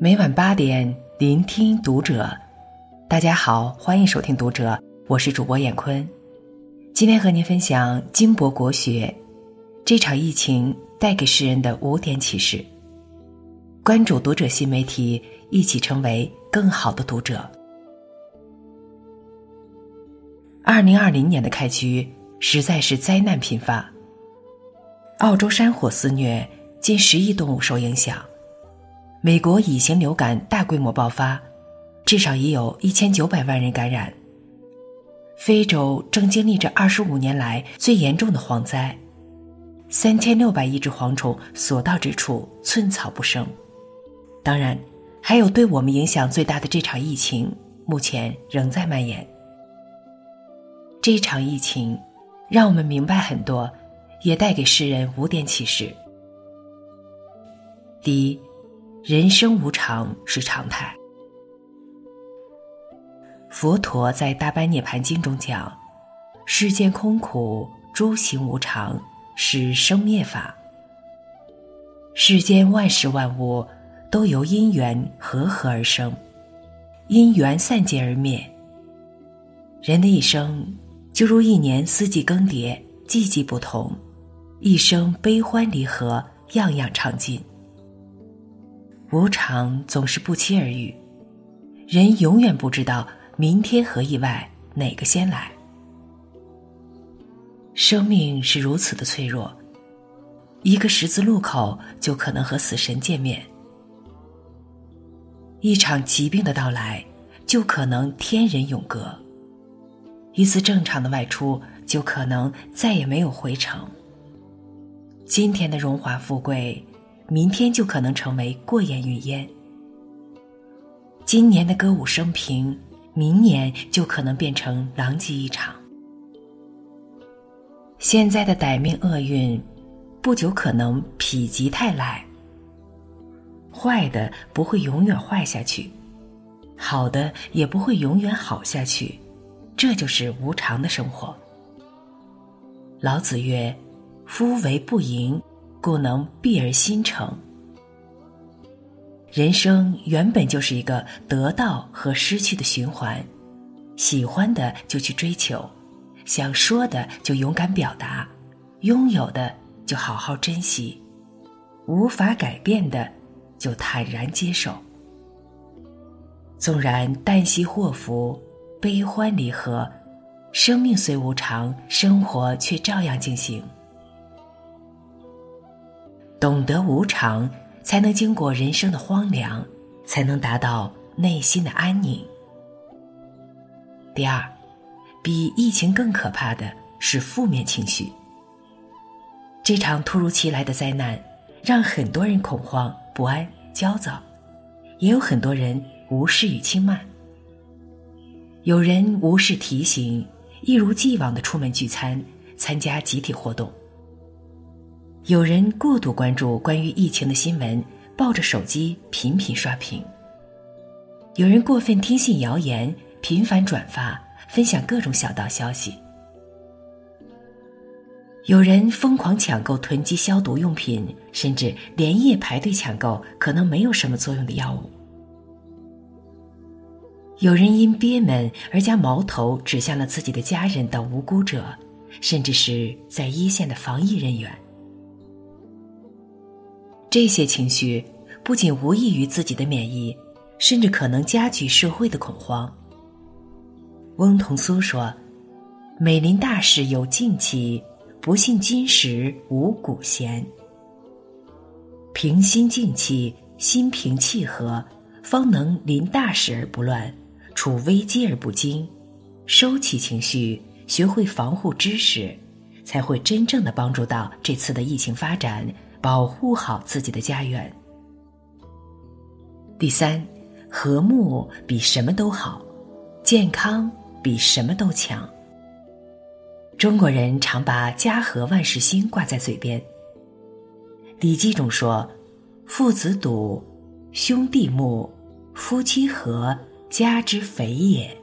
每晚八点，聆听读者。大家好，欢迎收听读者，我是主播闫坤。今天和您分享金博国学这场疫情带给世人的五点启示。关注读者新媒体，一起成为更好的读者。二零二零年的开局实在是灾难频发，澳洲山火肆虐，近十亿动物受影响。美国乙型流感大规模爆发，至少已有一千九百万人感染。非洲正经历着二十五年来最严重的蝗灾，三千六百亿只蝗虫所到之处寸草不生。当然，还有对我们影响最大的这场疫情，目前仍在蔓延。这场疫情让我们明白很多，也带给世人五点启示。第一。人生无常是常态。佛陀在《大般涅盘经》中讲：“世间空苦，诸行无常，是生灭法。世间万事万物都由因缘和合而生，因缘散尽而灭。人的一生就如一年四季更迭，季季不同，一生悲欢离合，样样常尽。”无常总是不期而遇，人永远不知道明天和意外哪个先来。生命是如此的脆弱，一个十字路口就可能和死神见面；一场疾病的到来，就可能天人永隔；一次正常的外出，就可能再也没有回程。今天的荣华富贵。明天就可能成为过眼云烟。今年的歌舞升平，明年就可能变成狼藉一场。现在的歹命厄运，不久可能否极泰来。坏的不会永远坏下去，好的也不会永远好下去，这就是无常的生活。老子曰：“夫为不盈。”故能避而心成。人生原本就是一个得到和失去的循环，喜欢的就去追求，想说的就勇敢表达，拥有的就好好珍惜，无法改变的就坦然接受。纵然旦夕祸福，悲欢离合，生命虽无常，生活却照样进行。懂得无常，才能经过人生的荒凉，才能达到内心的安宁。第二，比疫情更可怕的是负面情绪。这场突如其来的灾难，让很多人恐慌、不安、焦躁，也有很多人无视与轻慢。有人无视提醒，一如既往的出门聚餐、参加集体活动。有人过度关注关于疫情的新闻，抱着手机频频刷屏；有人过分听信谣言，频繁转发分享各种小道消息；有人疯狂抢购囤积消毒用品，甚至连夜排队抢购可能没有什么作用的药物；有人因憋闷而将矛头指向了自己的家人等无辜者，甚至是在一线的防疫人员。这些情绪不仅无益于自己的免疫，甚至可能加剧社会的恐慌。翁同苏说：“每临大事有静气，不信今时无古贤。平心静气，心平气和，方能临大事而不乱，处危机而不惊，收起情绪，学会防护知识，才会真正的帮助到这次的疫情发展。”保护好自己的家园。第三，和睦比什么都好，健康比什么都强。中国人常把“家和万事兴”挂在嘴边。《礼记》中说：“父子笃，兄弟睦，夫妻和，家之肥也。”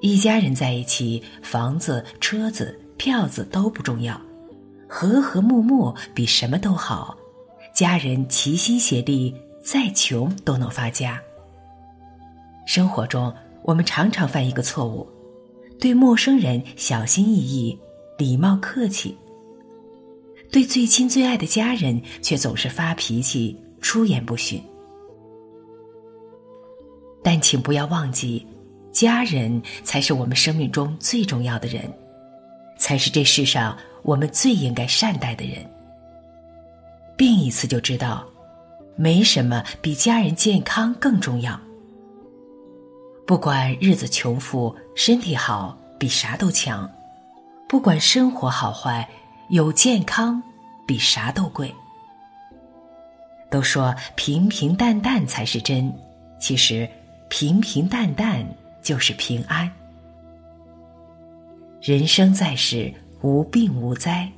一家人在一起，房子、车子、票子都不重要。和和睦睦比什么都好，家人齐心协力，再穷都能发家。生活中，我们常常犯一个错误：对陌生人小心翼翼、礼貌客气；对最亲最爱的家人却总是发脾气、出言不逊。但请不要忘记，家人才是我们生命中最重要的人，才是这世上我们最应该善待的人。病一次就知道，没什么比家人健康更重要。不管日子穷富，身体好比啥都强；不管生活好坏，有健康比啥都贵。都说平平淡淡才是真，其实平平淡淡就是平安。人生在世，无病无灾。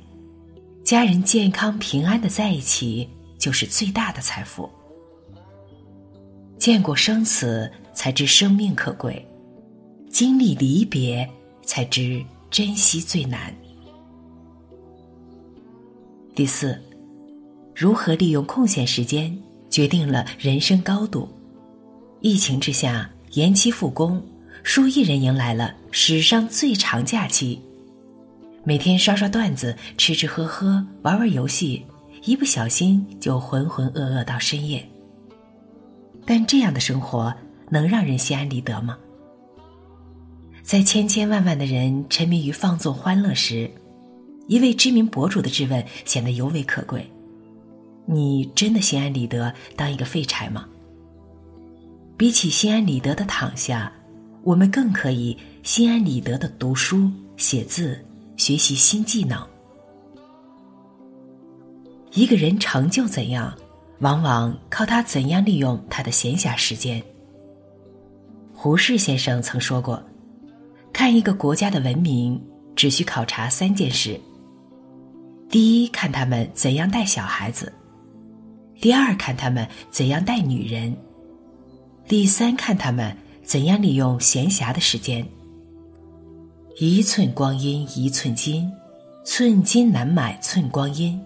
家人健康平安的在一起，就是最大的财富。见过生死，才知生命可贵；经历离别，才知珍惜最难。第四，如何利用空闲时间，决定了人生高度。疫情之下，延期复工，数亿人迎来了史上最长假期。每天刷刷段子，吃吃喝喝，玩玩游戏，一不小心就浑浑噩噩到深夜。但这样的生活能让人心安理得吗？在千千万万的人沉迷于放纵欢乐时，一位知名博主的质问显得尤为可贵：你真的心安理得当一个废柴吗？比起心安理得的躺下，我们更可以心安理得的读书写字。学习新技能。一个人成就怎样，往往靠他怎样利用他的闲暇时间。胡适先生曾说过：“看一个国家的文明，只需考察三件事：第一，看他们怎样带小孩子；第二，看他们怎样带女人；第三，看他们怎样利用闲暇的时间。”一寸光阴一寸金，寸金难买寸光阴。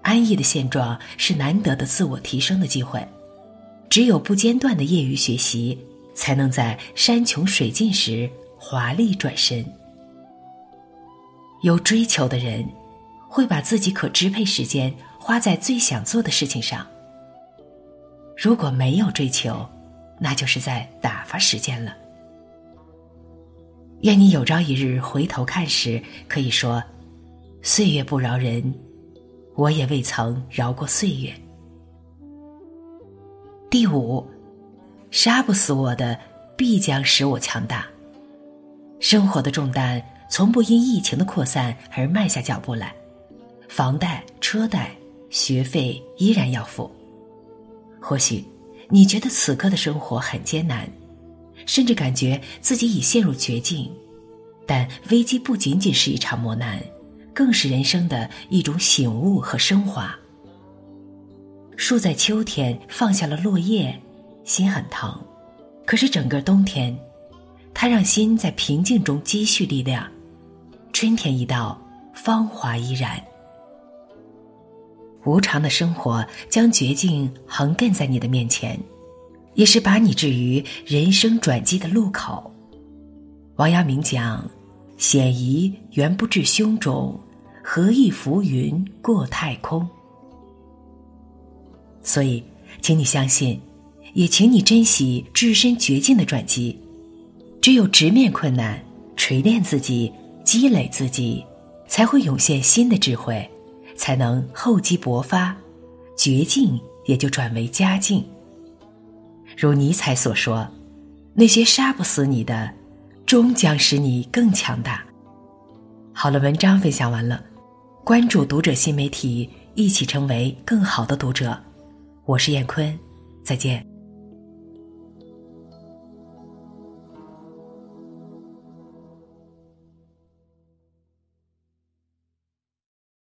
安逸的现状是难得的自我提升的机会，只有不间断的业余学习，才能在山穷水尽时华丽转身。有追求的人，会把自己可支配时间花在最想做的事情上。如果没有追求，那就是在打发时间了。愿你有朝一日回头看时，可以说：“岁月不饶人，我也未曾饶过岁月。”第五，杀不死我的，必将使我强大。生活的重担从不因疫情的扩散而慢下脚步来，房贷、车贷、学费依然要付。或许你觉得此刻的生活很艰难。甚至感觉自己已陷入绝境，但危机不仅仅是一场磨难，更是人生的一种醒悟和升华。树在秋天放下了落叶，心很疼；可是整个冬天，它让心在平静中积蓄力量。春天一到，芳华依然。无常的生活将绝境横亘在你的面前。也是把你置于人生转机的路口。王阳明讲：“险夷原不至胸中，何意浮云过太空？”所以，请你相信，也请你珍惜置身绝境的转机。只有直面困难，锤炼自己，积累自己，才会涌现新的智慧，才能厚积薄发，绝境也就转为佳境。如尼采所说：“那些杀不死你的，终将使你更强大。”好了，文章分享完了，关注读者新媒体，一起成为更好的读者。我是燕坤，再见。